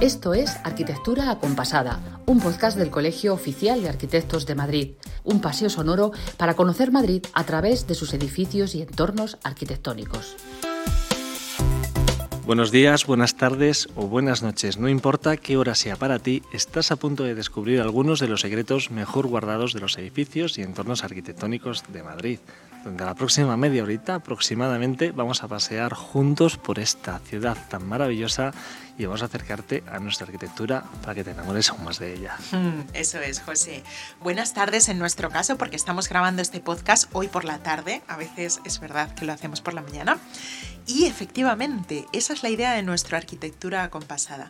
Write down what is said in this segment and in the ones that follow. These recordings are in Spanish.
Esto es Arquitectura Acompasada, un podcast del Colegio Oficial de Arquitectos de Madrid, un paseo sonoro para conocer Madrid a través de sus edificios y entornos arquitectónicos. Buenos días, buenas tardes o buenas noches. No importa qué hora sea para ti, estás a punto de descubrir algunos de los secretos mejor guardados de los edificios y entornos arquitectónicos de Madrid donde la próxima media horita aproximadamente vamos a pasear juntos por esta ciudad tan maravillosa y vamos a acercarte a nuestra arquitectura para que te enamores aún más de ella. Mm, eso es, José. Buenas tardes en nuestro caso porque estamos grabando este podcast hoy por la tarde. A veces es verdad que lo hacemos por la mañana. Y efectivamente, esa es la idea de nuestra arquitectura acompasada.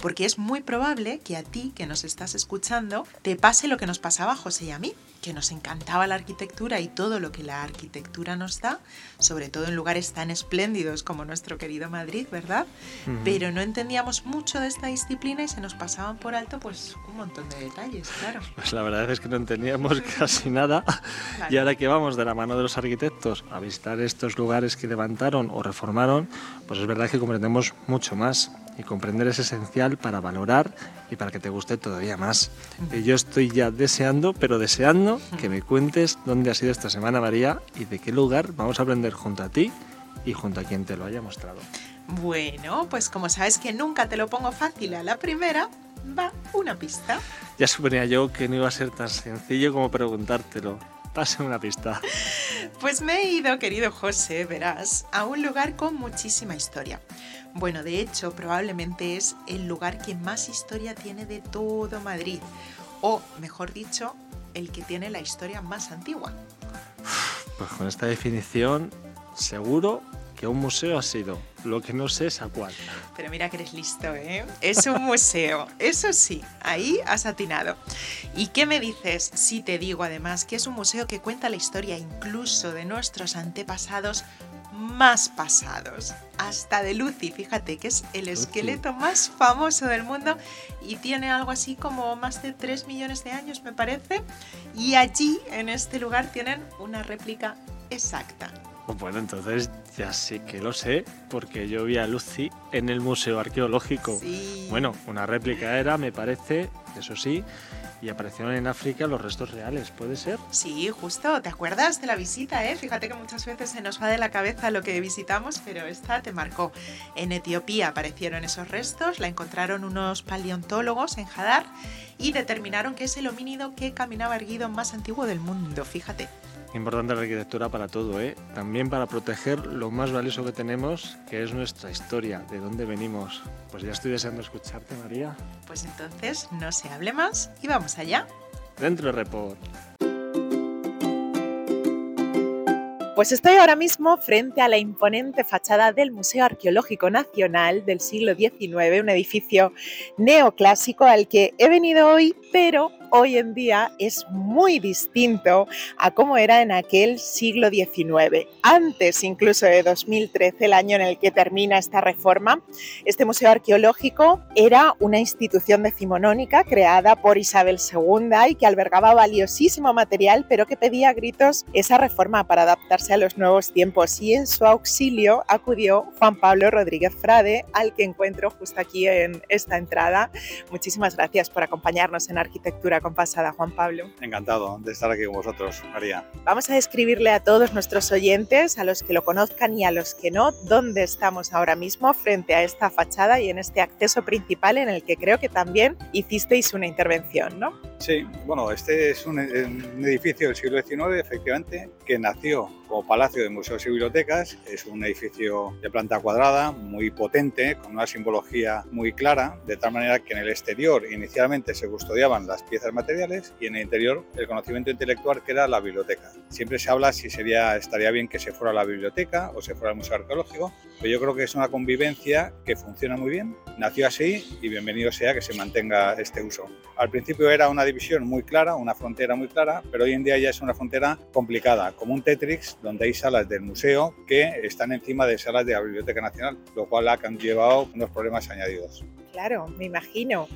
Porque es muy probable que a ti que nos estás escuchando te pase lo que nos pasaba a José y a mí que nos encantaba la arquitectura y todo lo que la arquitectura nos da, sobre todo en lugares tan espléndidos como nuestro querido Madrid, ¿verdad? Pero no entendíamos mucho de esta disciplina y se nos pasaban por alto pues un montón de detalles, claro. Pues la verdad es que no entendíamos casi nada. Y ahora que vamos de la mano de los arquitectos a visitar estos lugares que levantaron o reformaron, pues es verdad que comprendemos mucho más y comprender es esencial para valorar y para que te guste todavía más. Y yo estoy ya deseando, pero deseando que me cuentes dónde ha sido esta semana, María, y de qué lugar vamos a aprender junto a ti y junto a quien te lo haya mostrado. Bueno, pues como sabes que nunca te lo pongo fácil a la primera, va una pista. Ya suponía yo que no iba a ser tan sencillo como preguntártelo. Pase una pista. Pues me he ido, querido José, verás, a un lugar con muchísima historia. Bueno, de hecho, probablemente es el lugar que más historia tiene de todo Madrid. O, mejor dicho, el que tiene la historia más antigua. Pues con esta definición, seguro que un museo ha sido. Lo que no sé es a cuál. Pero mira que eres listo, ¿eh? Es un museo. Eso sí, ahí has atinado. ¿Y qué me dices si te digo además que es un museo que cuenta la historia incluso de nuestros antepasados más pasados? Hasta de Lucy, fíjate que es el esqueleto más famoso del mundo y tiene algo así como más de 3 millones de años, me parece. Y allí, en este lugar, tienen una réplica exacta. Bueno, entonces ya sé que lo sé, porque yo vi a Lucy en el Museo Arqueológico. Sí. Bueno, una réplica era, me parece, eso sí, y aparecieron en África los restos reales, ¿puede ser? Sí, justo, ¿te acuerdas de la visita? Eh? Fíjate que muchas veces se nos va de la cabeza lo que visitamos, pero esta te marcó. En Etiopía aparecieron esos restos, la encontraron unos paleontólogos en Hadar y determinaron que es el homínido que caminaba erguido más antiguo del mundo, fíjate. Importante la arquitectura para todo, ¿eh? También para proteger lo más valioso que tenemos, que es nuestra historia, de dónde venimos. Pues ya estoy deseando escucharte, María. Pues entonces no se hable más y vamos allá. Dentro report. Pues estoy ahora mismo frente a la imponente fachada del Museo Arqueológico Nacional del siglo XIX, un edificio neoclásico al que he venido hoy, pero hoy en día es muy distinto a cómo era en aquel siglo XIX. Antes incluso de 2013, el año en el que termina esta reforma, este museo arqueológico era una institución decimonónica creada por Isabel II y que albergaba valiosísimo material, pero que pedía a gritos esa reforma para adaptarse a los nuevos tiempos. Y en su auxilio acudió Juan Pablo Rodríguez Frade, al que encuentro justo aquí en esta entrada. Muchísimas gracias por acompañarnos en Arquitectura compasada, Juan Pablo. Encantado de estar aquí con vosotros, María. Vamos a describirle a todos nuestros oyentes, a los que lo conozcan y a los que no, dónde estamos ahora mismo frente a esta fachada y en este acceso principal en el que creo que también hicisteis una intervención, ¿no? Sí, bueno, este es un, un edificio del siglo XIX, efectivamente, que nació como Palacio de Museos y Bibliotecas. Es un edificio de planta cuadrada, muy potente, con una simbología muy clara, de tal manera que en el exterior inicialmente se custodiaban las piezas materiales y en el interior el conocimiento intelectual que era la biblioteca. Siempre se habla si sería, estaría bien que se fuera a la biblioteca o se fuera al Museo Arqueológico, pero yo creo que es una convivencia que funciona muy bien. Nació así y bienvenido sea que se mantenga este uso. Al principio era una división muy clara, una frontera muy clara, pero hoy en día ya es una frontera complicada, como un Tetris donde hay salas del museo que están encima de salas de la Biblioteca Nacional, lo cual ha llevado unos problemas añadidos. Claro, me imagino.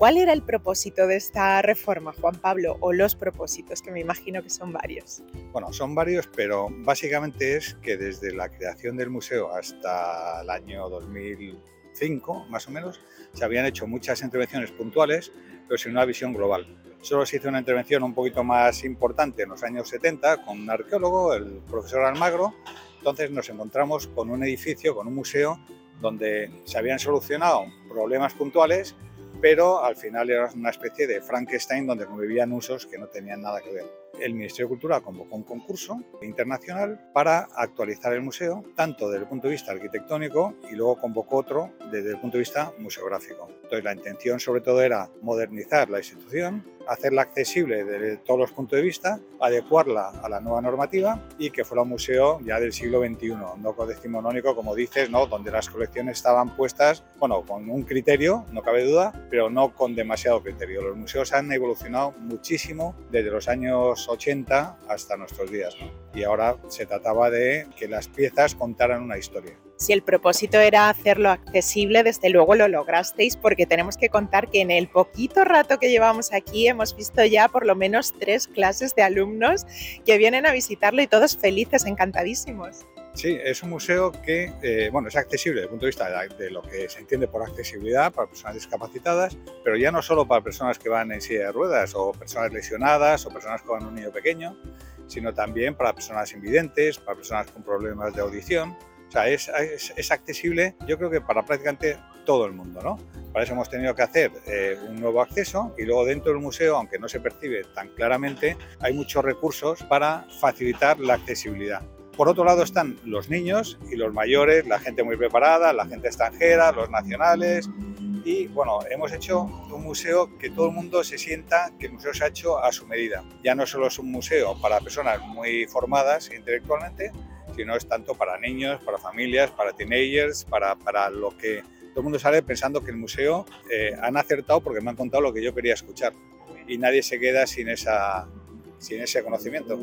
¿Cuál era el propósito de esta reforma, Juan Pablo? O los propósitos, que me imagino que son varios. Bueno, son varios, pero básicamente es que desde la creación del museo hasta el año 2000 5 más o menos, se habían hecho muchas intervenciones puntuales, pero sin una visión global. Solo se hizo una intervención un poquito más importante en los años 70 con un arqueólogo, el profesor Almagro. Entonces nos encontramos con un edificio, con un museo, donde se habían solucionado problemas puntuales, pero al final era una especie de Frankenstein donde convivían usos que no tenían nada que ver el Ministerio de Cultura convocó un concurso internacional para actualizar el museo, tanto desde el punto de vista arquitectónico y luego convocó otro desde el punto de vista museográfico. Entonces la intención sobre todo era modernizar la institución, hacerla accesible desde todos los puntos de vista, adecuarla a la nueva normativa y que fuera un museo ya del siglo XXI, no decimonónico como dices, ¿no? donde las colecciones estaban puestas, bueno, con un criterio, no cabe duda, pero no con demasiado criterio. Los museos han evolucionado muchísimo desde los años 80 hasta nuestros días. Y ahora se trataba de que las piezas contaran una historia. Si el propósito era hacerlo accesible, desde luego lo lograsteis porque tenemos que contar que en el poquito rato que llevamos aquí hemos visto ya por lo menos tres clases de alumnos que vienen a visitarlo y todos felices, encantadísimos. Sí, es un museo que eh, bueno, es accesible desde el punto de vista de, lo que se entiende por accesibilidad para personas discapacitadas, pero ya no solo para personas que van en silla de ruedas o personas lesionadas o personas con un niño pequeño, sino también para personas invidentes, para personas con problemas de audición. O sea, es, es, accesible yo creo que para prácticamente todo el mundo, ¿no? Para eso hemos tenido que hacer eh, un nuevo acceso y luego dentro del museo, aunque no se percibe tan claramente, hay muchos recursos para facilitar la accesibilidad. Por otro lado están los niños y los mayores, la gente muy preparada, la gente extranjera, los nacionales. Y bueno, hemos hecho un museo que todo el mundo se sienta que el museo se ha hecho a su medida. Ya no solo es un museo para personas muy formadas intelectualmente, sino es tanto para niños, para familias, para teenagers, para, para lo que todo el mundo sale pensando que el museo eh, han acertado porque me han contado lo que yo quería escuchar. Y nadie se queda sin, esa, sin ese conocimiento.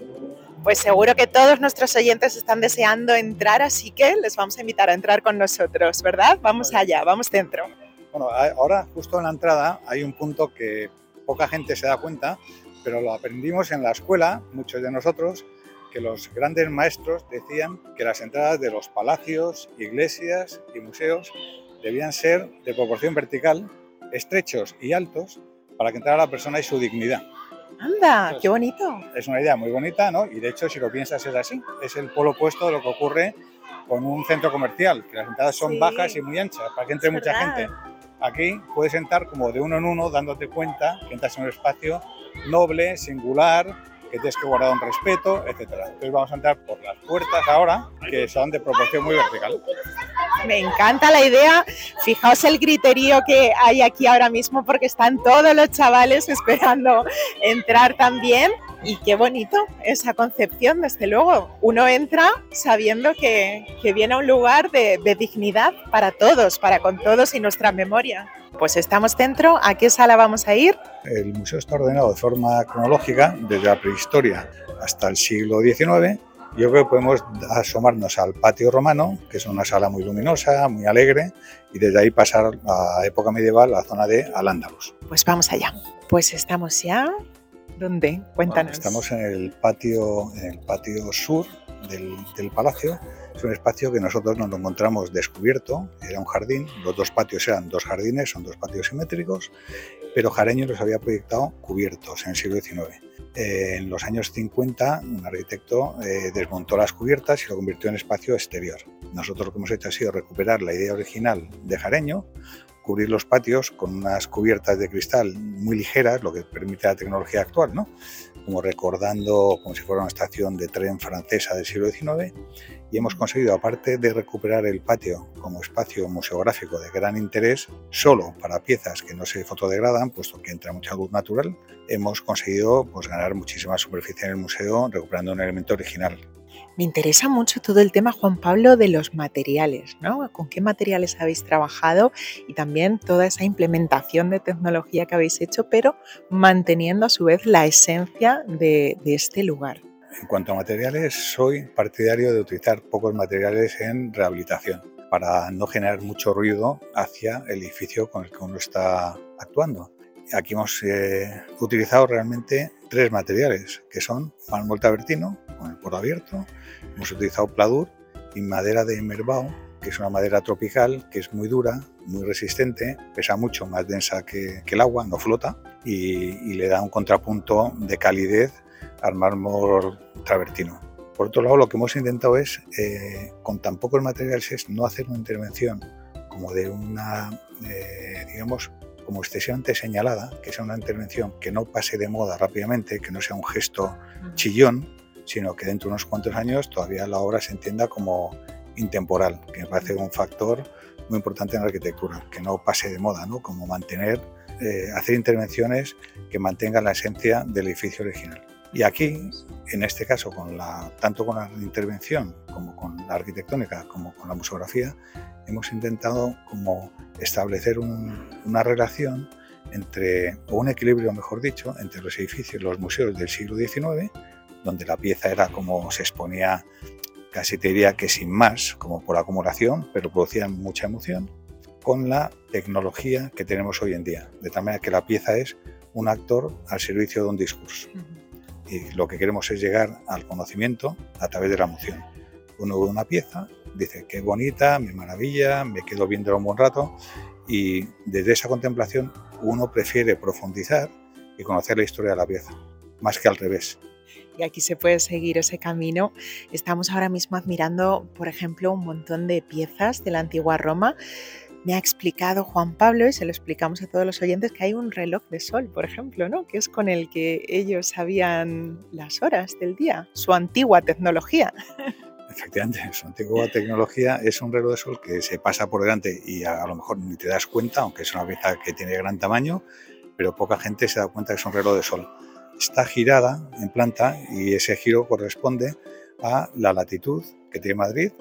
Pues seguro que todos nuestros oyentes están deseando entrar, así que les vamos a invitar a entrar con nosotros, ¿verdad? Vamos allá, vamos dentro. Bueno, ahora justo en la entrada hay un punto que poca gente se da cuenta, pero lo aprendimos en la escuela, muchos de nosotros, que los grandes maestros decían que las entradas de los palacios, iglesias y museos debían ser de proporción vertical, estrechos y altos, para que entrara la persona y su dignidad. Anda, qué bonito. Es una idea muy bonita, ¿no? Y de hecho, si lo piensas, es así. Es el polo opuesto de lo que ocurre con un centro comercial, que las entradas son bajas y muy anchas, para que entre mucha gente. Aquí puedes entrar como de uno en uno, dándote cuenta que entras en un espacio noble, singular, que tienes que guardar un respeto, etc. Entonces vamos a entrar por las puertas ahora, que son de proporción muy vertical. Me encanta la idea. Fijaos el criterio que hay aquí ahora mismo porque están todos los chavales esperando entrar también. Y qué bonito esa concepción, desde luego. Uno entra sabiendo que, viene a un lugar de dignidad para todos, para con todos y nuestra memoria. Pues estamos dentro. ¿A qué sala vamos a ir? El museo está ordenado de forma cronológica desde la prehistoria hasta el siglo XIX yo creo que podemos asomarnos al patio romano, que es una sala muy luminosa, muy alegre, y desde ahí pasar a época medieval, a la zona de Al-Ándalus. Pues vamos allá. Pues estamos ya. ¿Dónde? Cuéntanos. estamos en el patio, en el patio sur del, del palacio. Es un espacio que nosotros nos lo encontramos descubierto, era un jardín, los dos patios eran dos jardines, son dos patios simétricos, pero Jareño los había proyectado cubiertos en el siglo XIX en los años 50 un arquitecto eh, desmontó las cubiertas y lo convirtió en espacio exterior. Nosotros lo que hemos hecho ha sido recuperar la idea original de Jareño, cubrir los patios con unas cubiertas de cristal muy ligeras, lo que permite la tecnología actual, ¿no? Como recordando como si fuera una estación de tren francesa del siglo XIX, y hemos conseguido, aparte de recuperar el patio como espacio museográfico de gran interés, solo para piezas que no se fotodegradan, puesto que entra mucha luz natural, hemos conseguido pues, ganar muchísima superficie en el museo recuperando un elemento original. Me interesa mucho todo el tema, Juan Pablo, de los materiales, ¿no? ¿Con qué materiales habéis trabajado? Y también toda esa implementación de tecnología que habéis hecho, pero manteniendo a su vez la esencia de, de este lugar. En cuanto a materiales, soy partidario de utilizar pocos materiales en rehabilitación para no generar mucho ruido hacia el edificio con el que uno está actuando. Aquí hemos eh, utilizado realmente tres materiales, que son mármol tabertino, con el poro abierto, hemos utilizado pladur y madera de merbao, que es una madera tropical, que es muy dura, muy resistente, pesa mucho, más densa que, el agua, no flota, y, le da un contrapunto de calidez al mármol travertino. Por otro lado, lo que hemos intentado es, eh, con tan pocos materiales, es no hacer una intervención como de una, eh, digamos, como excesivamente señalada, que sea una intervención que no pase de moda rápidamente, que no sea un gesto chillón, sino que dentro de unos cuantos años todavía la obra se entienda como intemporal, que me parece un factor muy importante en la arquitectura, que no pase de moda, ¿no? como mantener, eh, hacer intervenciones que mantengan la esencia del edificio original. Y aquí, en este caso, con la, tanto con la intervención como con la arquitectónica, como con la museografía, hemos intentado como establecer una relación entre, o un equilibrio, mejor dicho, entre los edificios, los museos del siglo XIX, donde la pieza era como se exponía, casi te diría que sin más, como por acumulación, pero producía mucha emoción, con la tecnología que tenemos hoy en día, de tal manera que la pieza es un actor al servicio de un discurso. Y lo que queremos es llegar al conocimiento a través de la emoción. Uno ve una pieza, dice, qué bonita, me maravilla, me quedo viéndola un buen rato, y desde esa contemplación uno prefiere profundizar y conocer la historia de la pieza, más que al revés. Y aquí se puede seguir ese camino. Estamos ahora mismo admirando, por ejemplo, un montón de piezas de la antigua Roma. Me ha explicado Juan Pablo, y se lo explicamos a todos los oyentes, que hay un reloj de sol, por ejemplo, ¿no? que es con el que ellos sabían las horas del día, su antigua tecnología. Efectivamente, su antigua tecnología es un reloj de sol que se pasa por delante y a, lo mejor ni te das cuenta, aunque es una pieza que tiene gran tamaño, pero poca gente se da cuenta que es un reloj de sol. Está girada en planta y ese giro corresponde a la latitud que tiene Madrid,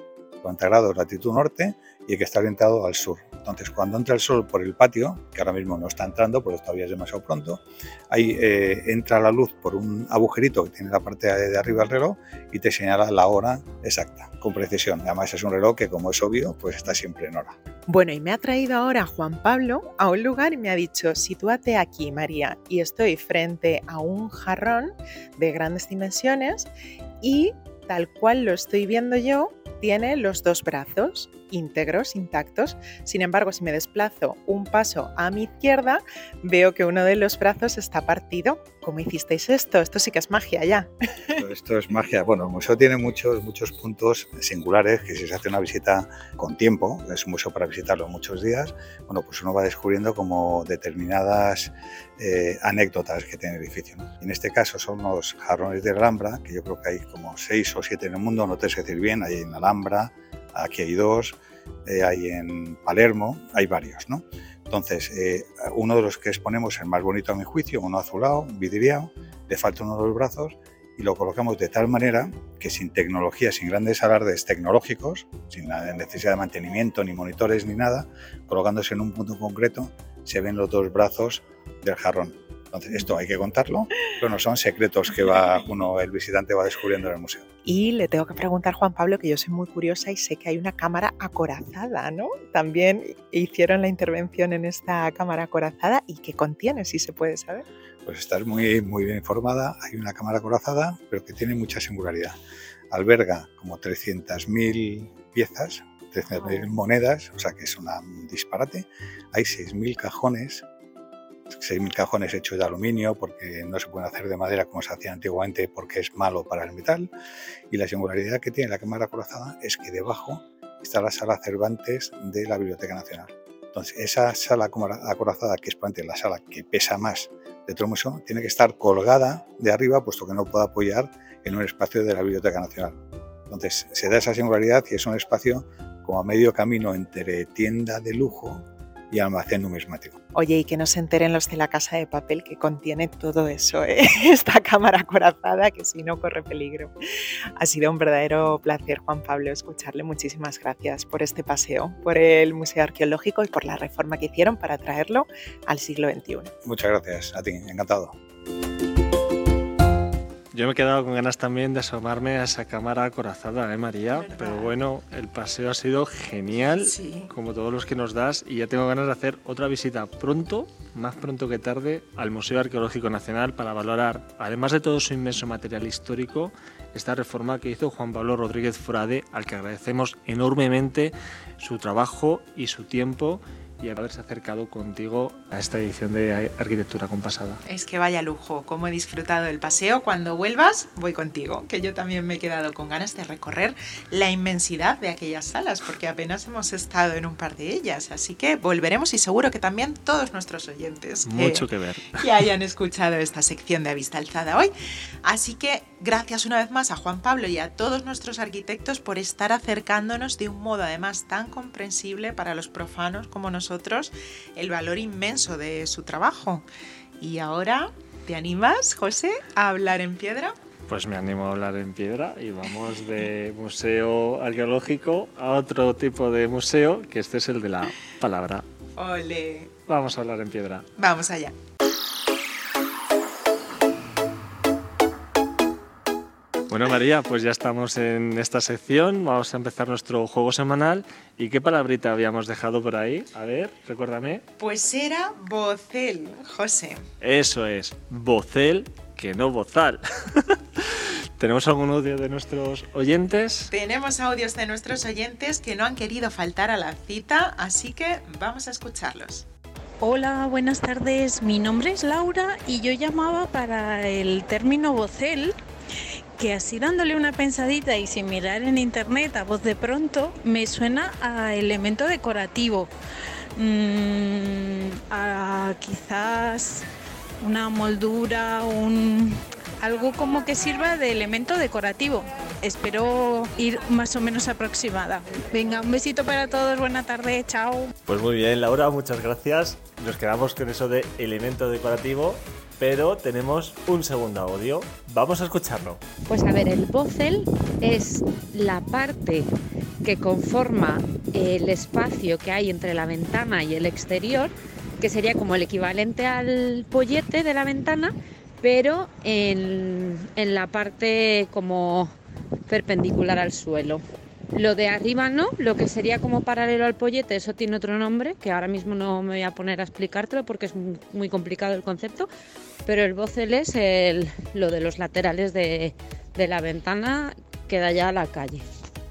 40 grados latitud norte, y que está orientado al sur. Entonces, cuando entra el sol por el patio, que ahora mismo no está entrando porque todavía es demasiado pronto, ahí eh, entra la luz por un agujerito que tiene la parte de arriba del reloj y te señala la hora exacta, con precisión. Además, es un reloj que, como es obvio, pues está siempre en hora. Bueno, y me ha traído ahora Juan Pablo a un lugar y me ha dicho, sitúate aquí, María, y estoy frente a un jarrón de grandes dimensiones y tal cual lo estoy viendo yo, tiene los dos brazos íntegros, intactos. Sin embargo, si me desplazo un paso a mi izquierda, veo que uno de los brazos está partido. ¿Cómo hicisteis esto? Esto sí que es magia ya. Esto es magia. Bueno, el museo tiene muchos, muchos puntos singulares que si se hace una visita con tiempo, es un museo para visitarlo muchos días, bueno, pues uno va descubriendo como determinadas eh, anécdotas que tiene el edificio. En este caso son los jarrones de Alhambra, que yo creo que hay como seis o siete en el mundo, no te sé decir bien, hay en Alhambra, aquí hay dos, eh, hay en Palermo, hay varios, ¿no? Entonces, eh, uno de los que exponemos, el más bonito a mi juicio, uno azulado, vidriado, le falta uno de los brazos y lo colocamos de tal manera que sin tecnología, sin grandes alardes tecnológicos, sin la necesidad de mantenimiento, ni monitores, ni nada, colocándose en un punto concreto, se ven los dos brazos del jarrón. Entonces, esto hay que contarlo, pero no son secretos que va uno, el visitante va descubriendo en el museo. Y le tengo que preguntar, Juan Pablo, que yo soy muy curiosa y sé que hay una cámara acorazada, ¿no? También hicieron la intervención en esta cámara acorazada y qué contiene, si se puede saber. Pues estás muy, muy bien informada. Hay una cámara acorazada, pero que tiene mucha singularidad. Alberga como 300.000 piezas, 300.000 monedas, o sea que es un disparate. Hay 6.000 cajones 6.000 cajones hechos de aluminio porque no se pueden hacer de madera como se hacía antiguamente porque es malo para el metal. Y la singularidad que tiene la cámara acorazada es que debajo está la sala Cervantes de la Biblioteca Nacional. Entonces, esa sala acorazada, que es la sala que pesa más de todo tiene que estar colgada de arriba, puesto que no puede apoyar en un espacio de la Biblioteca Nacional. Entonces, se da esa singularidad y es un espacio como a medio camino entre tienda de lujo y almacén numismático. Oye, y que no se enteren los de la casa de papel que contiene todo eso, ¿eh? esta cámara corazada que si no corre peligro. Ha sido un verdadero placer, Juan Pablo, escucharle. Muchísimas gracias por este paseo, por el Museo Arqueológico y por la reforma que hicieron para traerlo al siglo XXI. Muchas gracias, a ti, encantado. Yo me he quedado con ganas también de asomarme a esa cámara acorazada, ¿eh, María? Pero bueno, el paseo ha sido genial, como todos los que nos das, y ya tengo ganas de hacer otra visita pronto, más pronto que tarde, al Museo Arqueológico Nacional para valorar, además de todo su inmenso material histórico, esta reforma que hizo Juan Pablo Rodríguez Frade, al que agradecemos enormemente su trabajo y su tiempo y haberse acercado contigo a esta edición de Arquitectura Compasada. Es que vaya lujo, cómo he disfrutado del paseo. Cuando vuelvas, voy contigo, que yo también me he quedado con ganas de recorrer la inmensidad de aquellas salas, porque apenas hemos estado en un par de ellas. Así que volveremos y seguro que también todos nuestros oyentes. Mucho que ver. Que hayan escuchado esta sección de Avista Alzada hoy. Así que gracias una vez más a Juan Pablo y a todos nuestros arquitectos por estar acercándonos de un modo además tan comprensible para los profanos como nosotros el valor inmenso de su trabajo. Y ahora, ¿te animas, José, a hablar en piedra? Pues me animo a hablar en piedra y vamos de museo arqueológico a otro tipo de museo, que este es el de la palabra. Ole. Vamos a hablar en piedra. Vamos allá. Bueno, María, pues ya estamos en esta sección. Vamos a empezar nuestro juego semanal. ¿Y qué palabrita habíamos dejado por ahí? A ver, recuérdame. Pues era bocel, José. Eso es, bocel, que no bozal. ¿Tenemos algún audio de nuestros oyentes? Tenemos audios de nuestros oyentes que no han querido faltar a la cita, así que vamos a escucharlos. Hola, buenas tardes. Mi nombre es Laura y yo llamaba para el término bocel que así dándole una pensadita y sin mirar en internet a voz de pronto, me suena a elemento decorativo. Mm, a quizás una moldura, un, algo como que sirva de elemento decorativo. Espero ir más o menos aproximada. Venga, un besito para todos, buena tarde, chao. Pues muy bien, Laura, muchas gracias. Nos quedamos con eso de elemento decorativo pero tenemos un segundo audio. Vamos a escucharlo. Pues a ver, el bocel es la parte que conforma el espacio que hay entre la ventana y el exterior, que sería como el equivalente al pollete de la ventana, pero en, en la parte como perpendicular al suelo. Lo de arriba no, lo que sería como paralelo al pollete, eso tiene otro nombre, que ahora mismo no me voy a poner a explicártelo porque es muy complicado el concepto, pero el bocel es el, lo de los laterales de, de la ventana que da ya a la calle.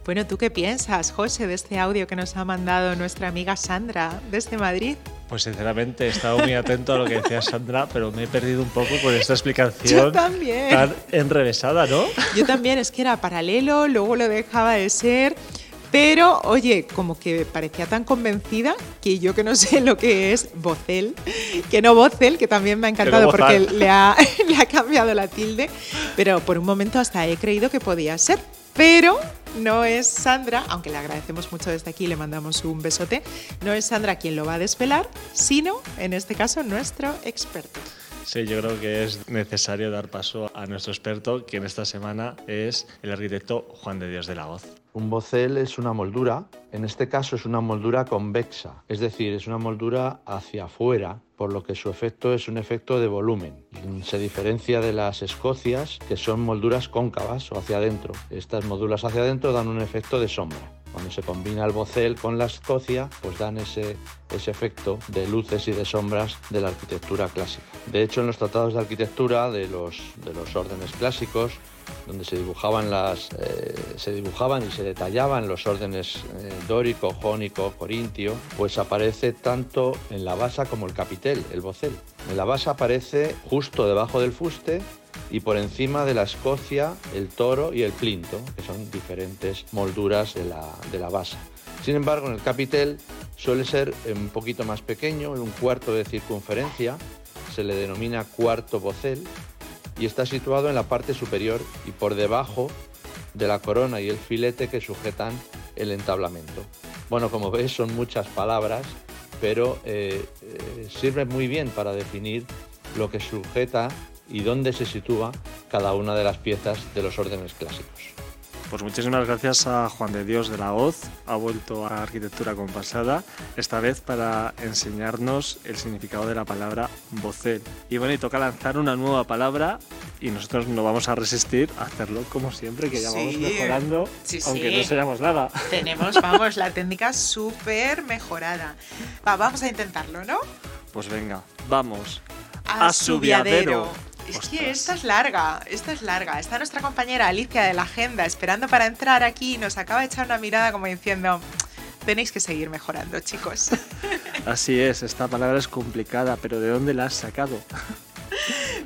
Bueno, ¿tú qué piensas, José, de este audio que nos ha mandado nuestra amiga Sandra desde Madrid? Pues sinceramente he estado muy atento a lo que decía Sandra, pero me he perdido un poco con esta explicación Yo también. tan enrevesada, ¿no? Yo también, es que era paralelo, luego lo dejaba de ser. Pero, oye, como que parecía tan convencida que yo que no sé lo que es vocel, que no vocel, que también me ha encantado porque le ha, le ha cambiado la tilde, pero por un momento hasta he creído que podía ser. Pero no es Sandra, aunque le agradecemos mucho desde aquí, le mandamos un besote, no es Sandra quien lo va a despelar, sino, en este caso, nuestro experto. Sí, yo creo que es necesario dar paso a nuestro experto, que en esta semana es el arquitecto Juan de Dios de la Hoz. Un bocel es una moldura, en este caso es una moldura convexa, es decir, es una moldura hacia afuera, por lo que su efecto es un efecto de volumen. Se diferencia de las escocias, que son molduras cóncavas o hacia adentro. Estas molduras hacia adentro dan un efecto de sombra. Cuando se combina el bocel con la escocia, pues dan ese, ese efecto de luces y de sombras de la arquitectura clásica. De hecho, en los tratados de arquitectura de los, de los órdenes clásicos, donde se dibujaban, las, eh, se dibujaban y se detallaban los órdenes eh, dórico, jónico, corintio, pues aparece tanto en la basa como el capitel, el bocel. En la basa aparece justo debajo del fuste y por encima de la escocia, el toro y el plinto, que son diferentes molduras de la, de la basa. Sin embargo, en el capitel suele ser un poquito más pequeño, en un cuarto de circunferencia, se le denomina cuarto bocel y está situado en la parte superior y por debajo de la corona y el filete que sujetan el entablamento. Bueno, como ves son muchas palabras, pero eh, eh, sirve muy bien para definir lo que sujeta y dónde se sitúa cada una de las piezas de los órdenes clásicos. Pues muchísimas gracias a Juan de Dios de la Hoz, ha vuelto a Arquitectura Compasada, esta vez para enseñarnos el significado de la palabra vocel. Y bueno, y toca lanzar una nueva palabra y nosotros no vamos a resistir a hacerlo como siempre, que ya vamos mejorando, aunque no seamos nada. Tenemos, vamos, la técnica súper mejorada. vamos a intentarlo, ¿no? Pues venga, vamos. A, su es que esta es larga, esta es larga. Está nuestra compañera Alicia de la Agenda esperando para entrar aquí y nos acaba de echar una mirada como diciendo, tenéis que seguir mejorando, chicos. Así es, esta palabra es complicada, pero ¿de dónde la has sacado?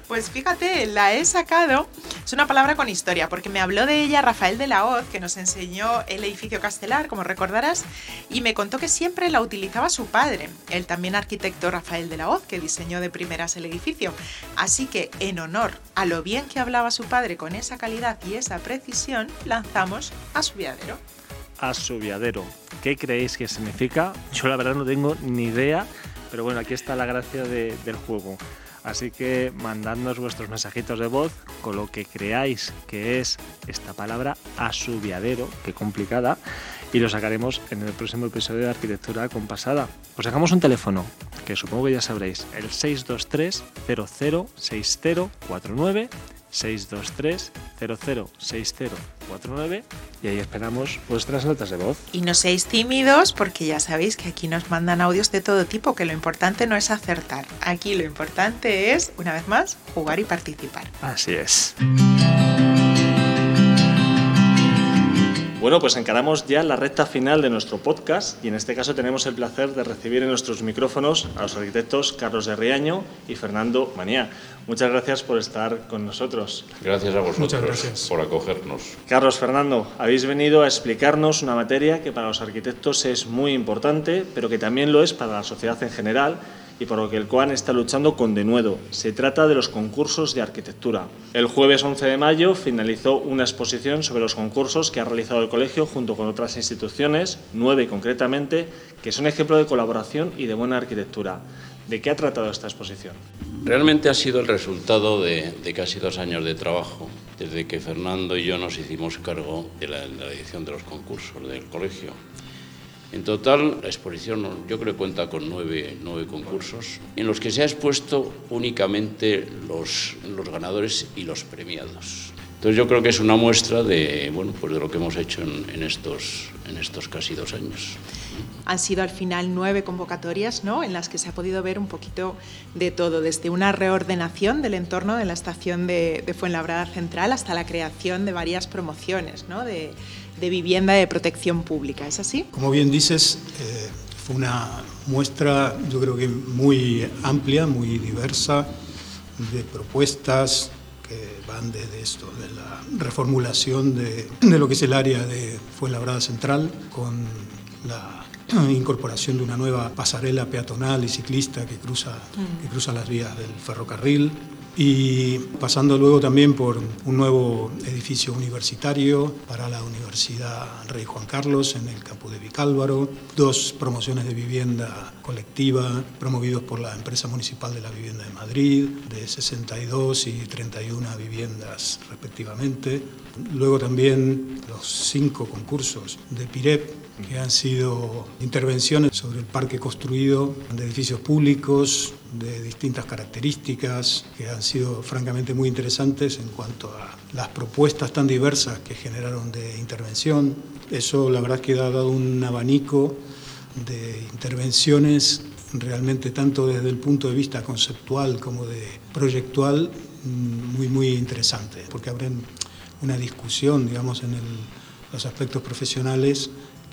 Pues fíjate, la he sacado. Es una palabra con historia, porque me habló de ella Rafael de la Hoz, que nos enseñó el edificio castelar, como recordarás, y me contó que siempre la utilizaba su padre, el también arquitecto Rafael de la Hoz, que diseñó de primeras el edificio. Así que, en honor a lo bien que hablaba su padre con esa calidad y esa precisión, lanzamos a su viadero. A su viadero. ¿Qué creéis que significa? Yo la verdad no tengo ni idea, pero bueno, aquí está la gracia del juego. Así que mandadnos vuestros mensajitos de voz con lo que creáis que es esta palabra asubiadero, que complicada, y lo sacaremos en el próximo episodio de Arquitectura Compasada. Os dejamos un teléfono, que supongo que ya sabréis, el 623 006049 623 006049 y ahí esperamos vuestras notas de voz. Y no seáis tímidos porque ya sabéis que aquí nos mandan audios de todo tipo, que lo importante no es acertar, aquí lo importante es, una vez más, jugar y participar. Así es. Bueno, pues encaramos ya la recta final de nuestro podcast y en este caso tenemos el placer de recibir en nuestros micrófonos a los arquitectos Carlos de Riaño y Fernando Manía. Muchas gracias por estar con nosotros. Gracias a vosotros por acogernos. Carlos, Fernando, habéis venido a explicarnos una materia que para los arquitectos es muy importante, pero que también lo es para la sociedad en general y por lo que el COAN está luchando con denuedo. Se trata de los concursos de arquitectura. El jueves 11 de mayo finalizó una exposición sobre los concursos que ha realizado el colegio junto con otras instituciones, nueve concretamente, que son ejemplo de colaboración y de buena arquitectura. ¿De qué ha tratado esta exposición? Realmente ha sido el resultado de, casi dos años de trabajo, desde que Fernando y yo nos hicimos cargo de la, de la edición de los concursos del colegio. En total, la exposición yo creo cuenta con nueve, nueve concursos en los que se ha expuesto únicamente los, los, ganadores y los premiados. Entonces yo creo que es una muestra de, bueno, pues de lo que hemos hecho en, en estos, en estos casi dos años. Han sido al final nueve convocatorias ¿no? en las que se ha podido ver un poquito de todo, desde una reordenación del entorno de la estación de, de Fuenlabrada Central hasta la creación de varias promociones ¿no? de, de vivienda de protección pública. ¿Es así? Como bien dices, eh, fue una muestra yo creo que muy amplia, muy diversa de propuestas van desde esto, de la reformulación de, de lo que es el área de Fuenlabrada Central, con la incorporación de una nueva pasarela peatonal y ciclista que cruza, que cruza las vías del ferrocarril, y pasando luego también por un nuevo edificio universitario para la Universidad Rey Juan Carlos en el campo de Vicálvaro, dos promociones de vivienda colectiva promovidos por la empresa municipal de la vivienda de Madrid, de 62 y 31 viviendas respectivamente, luego también los cinco concursos de PIREP que han sido intervenciones sobre el parque construido de edificios públicos de distintas características que han sido francamente muy interesantes en cuanto a las propuestas tan diversas que generaron de intervención. Eso la verdad es que ha dado un abanico de intervenciones realmente tanto desde el punto de vista conceptual como de proyectual muy muy interesante porque abren una discusión digamos en los aspectos profesionales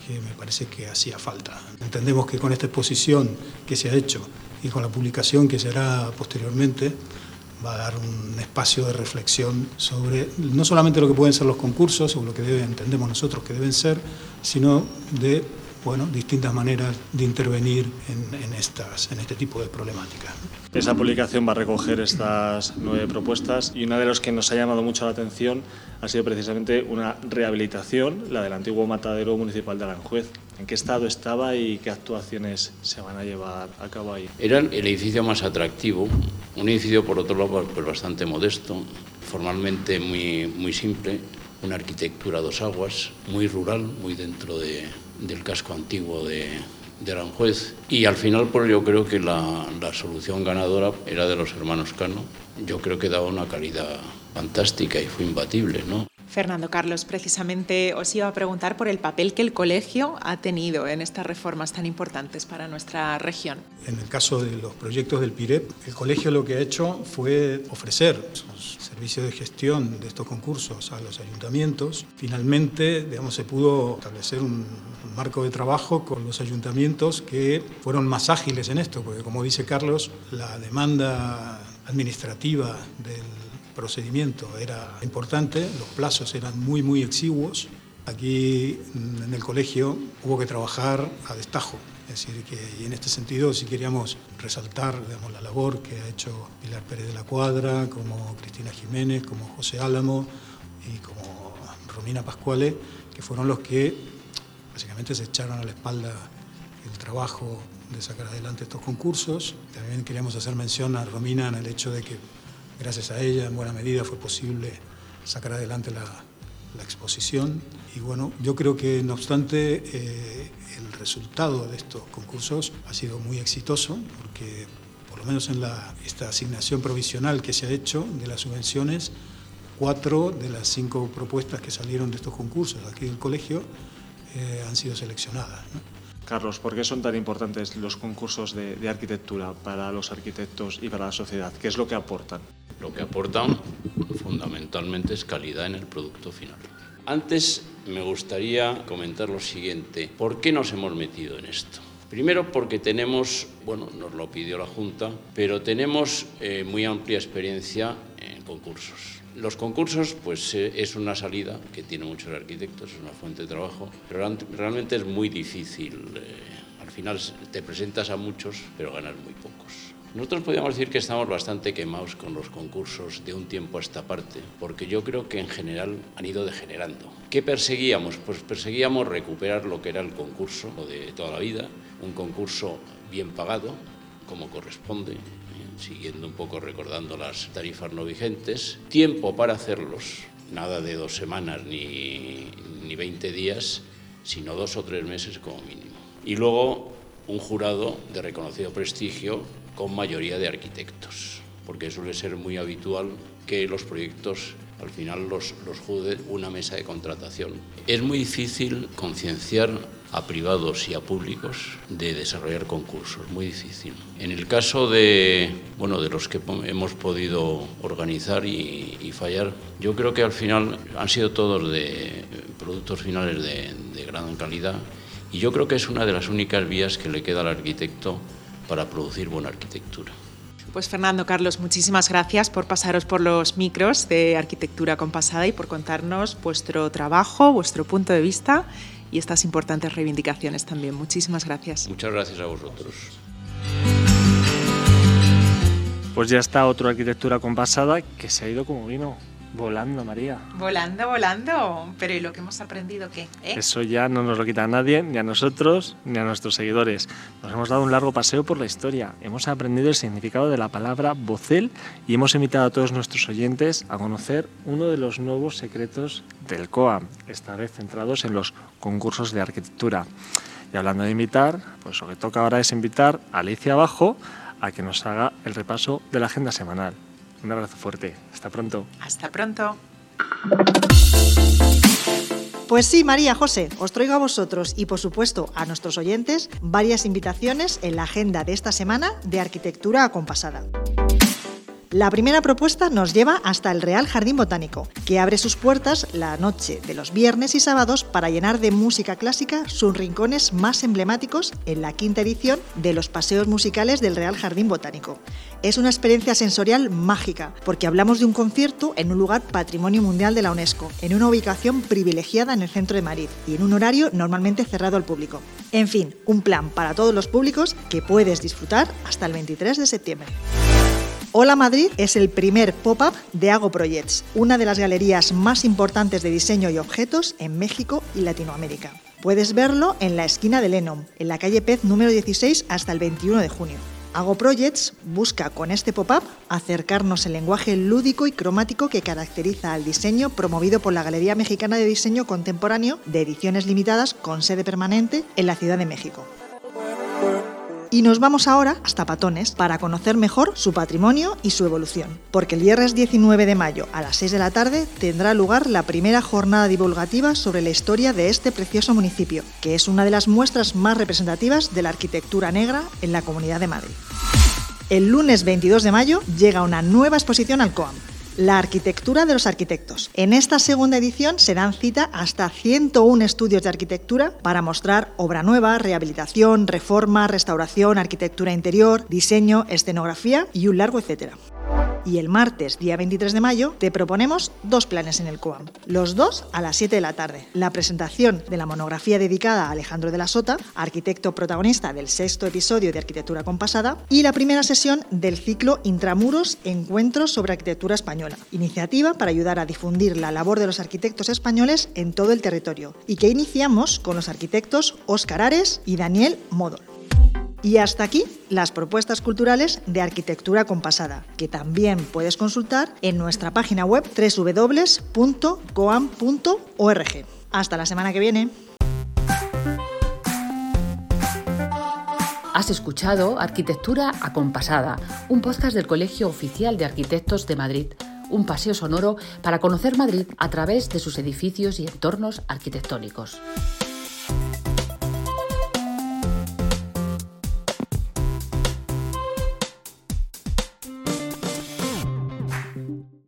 que me parece que hacía falta. Entendemos que con esta exposición que se ha hecho y con la publicación que será posteriormente, va a dar un espacio de reflexión sobre no solamente lo que pueden ser los concursos o lo que debe, entendemos nosotros que deben ser, sino de bueno, distintas maneras de intervenir en, en, estas, en este tipo de problemáticas. Esa publicación va a recoger estas nueve propuestas y una de las que nos ha llamado mucho la atención ha sido precisamente una rehabilitación, la del antiguo matadero municipal de Aranjuez. ¿En qué estado estaba y qué actuaciones se van a llevar a cabo ahí? Era el edificio más atractivo, un edificio por otro lado pues bastante modesto, formalmente muy, muy simple, una arquitectura dos aguas, muy rural, muy dentro del casco antiguo de, de Aranjuez. Y al final, pues yo creo que la, la, solución ganadora era de los hermanos Cano. Yo creo que daba una calidad fantástica y fue imbatible, ¿no? Fernando Carlos, precisamente os iba a preguntar por el papel que el colegio ha tenido en estas reformas tan importantes para nuestra región. En el caso de los proyectos del PIREP, el colegio lo que ha hecho fue ofrecer sus servicios de gestión de estos concursos a los ayuntamientos. Finalmente, digamos, se pudo establecer un marco de trabajo con los ayuntamientos que fueron más ágiles en esto, porque como dice Carlos, la demanda administrativa del procedimiento era importante, los plazos eran muy, muy exiguos. Aquí mm, en el colegio hubo que trabajar a destajo. Es decir, que y en este sentido, si queríamos resaltar digamos, la labor que ha hecho Pilar Pérez de la Cuadra, como Cristina Jiménez, como José Álamo y como Romina Pascuale, que fueron los que básicamente se echaron a la espalda el trabajo de sacar adelante estos concursos. También queríamos hacer mención a Romina en el hecho de que Gracias a ella, en buena medida, fue posible sacar adelante la, exposición. Y bueno, yo creo que no obstante eh, el resultado de estos concursos ha sido muy exitoso porque por lo menos en esta asignación provisional que se ha hecho de las subvenciones, cuatro de las cinco propuestas que salieron de estos concursos aquí del colegio eh, han sido seleccionadas. Carlos, ¿por qué son tan importantes los concursos de, arquitectura para los arquitectos y para la sociedad? ¿Qué es lo que aportan? Lo que aportan fundamentalmente es calidad en el producto final. Antes me gustaría comentar lo siguiente. ¿Por qué nos hemos metido en esto? Primero porque tenemos, bueno, nos lo pidió la Junta, pero tenemos eh, muy amplia experiencia en concursos. Los concursos, pues eh, es una salida que tiene muchos arquitectos, es una fuente de trabajo, pero realmente es muy difícil. Eh, al final te presentas a muchos, pero ganas muy pocos. Nosotros podríamos decir que estamos bastante quemados con los concursos de un tiempo a esta parte, porque yo creo que en general han ido degenerando. ¿Qué perseguíamos? Pues perseguíamos recuperar lo que era el concurso de toda la vida, un concurso bien pagado, como corresponde, siguiendo un poco recordando las tarifas no vigentes, tiempo para hacerlos, nada de dos semanas ni, ni 20 días, sino dos o tres meses como mínimo. Y luego un jurado de reconocido prestigio con mayoría de arquitectos, porque suele ser muy habitual que los proyectos al final los, los juzgue una mesa de contratación. Es muy difícil concienciar a privados y a públicos de desarrollar concursos, muy difícil. En el caso de, bueno, de los que hemos podido organizar y, y fallar, yo creo que al final han sido todos de productos finales de, de gran calidad y yo creo que es una de las únicas vías que le queda al arquitecto para producir buena arquitectura. Pues Fernando Carlos, muchísimas gracias por pasaros por los micros de Arquitectura Compasada y por contarnos vuestro trabajo, vuestro punto de vista y estas importantes reivindicaciones también. Muchísimas gracias. Muchas gracias a vosotros. Pues ya está otra Arquitectura Compasada que se ha ido como vino. Volando, María. Volando, volando. Pero ¿y lo que hemos aprendido qué? ¿Eh? Eso ya no nos lo quita nadie, ni a nosotros, ni a nuestros seguidores. Nos hemos dado un largo paseo por la historia. Hemos aprendido el significado de la palabra vocel y hemos invitado a todos nuestros oyentes a conocer uno de los nuevos secretos del COA, esta vez centrados en los concursos de arquitectura. Y hablando de invitar, pues lo que toca ahora es invitar a Alicia Abajo a que nos haga el repaso de la agenda semanal. Un abrazo fuerte. Hasta pronto. Hasta pronto. Pues sí, María José, os traigo a vosotros y por supuesto a nuestros oyentes varias invitaciones en la agenda de esta semana de Arquitectura Acompasada. La primera propuesta nos lleva hasta el Real Jardín Botánico, que abre sus puertas la noche de los viernes y sábados para llenar de música clásica sus rincones más emblemáticos en la quinta edición de los paseos musicales del Real Jardín Botánico. Es una experiencia sensorial mágica, porque hablamos de un concierto en un lugar patrimonio mundial de la UNESCO, en una ubicación privilegiada en el centro de Madrid y en un horario normalmente cerrado al público. En fin, un plan para todos los públicos que puedes disfrutar hasta el 23 de septiembre. Hola Madrid es el primer pop-up de Hago Projects, una de las galerías más importantes de diseño y objetos en México y Latinoamérica. Puedes verlo en la esquina de Lenom, en la calle Pez número 16 hasta el 21 de junio. Hago Projects busca con este pop-up acercarnos el lenguaje lúdico y cromático que caracteriza al diseño promovido por la Galería Mexicana de Diseño Contemporáneo de ediciones limitadas con sede permanente en la Ciudad de México. Y nos vamos ahora hasta Patones para conocer mejor su patrimonio y su evolución, porque el viernes 19 de mayo a las 6 de la tarde tendrá lugar la primera jornada divulgativa sobre la historia de este precioso municipio, que es una de las muestras más representativas de la arquitectura negra en la Comunidad de Madrid. El lunes 22 de mayo llega una nueva exposición al COAM, la arquitectura de los arquitectos. En esta segunda edición se dan cita hasta 101 estudios de arquitectura para mostrar obra nueva, rehabilitación, reforma, restauración, arquitectura interior, diseño, escenografía y un largo etcétera y el martes, día 23 de mayo, te proponemos dos planes en el COAM. Los dos a las 7 de la tarde. La presentación de la monografía dedicada a Alejandro de la Sota, arquitecto protagonista del sexto episodio de Arquitectura Compasada, y la primera sesión del ciclo Intramuros Encuentros sobre Arquitectura Española, iniciativa para ayudar a difundir la labor de los arquitectos españoles en todo el territorio, y que iniciamos con los arquitectos Óscar Ares y Daniel Modol. Y hasta aquí las propuestas culturales de arquitectura compasada, que también puedes consultar en nuestra página web www.coam.org. Hasta la semana que viene. Has escuchado Arquitectura Acompasada, un podcast del Colegio Oficial de Arquitectos de Madrid, un paseo sonoro para conocer Madrid a través de sus edificios y entornos arquitectónicos.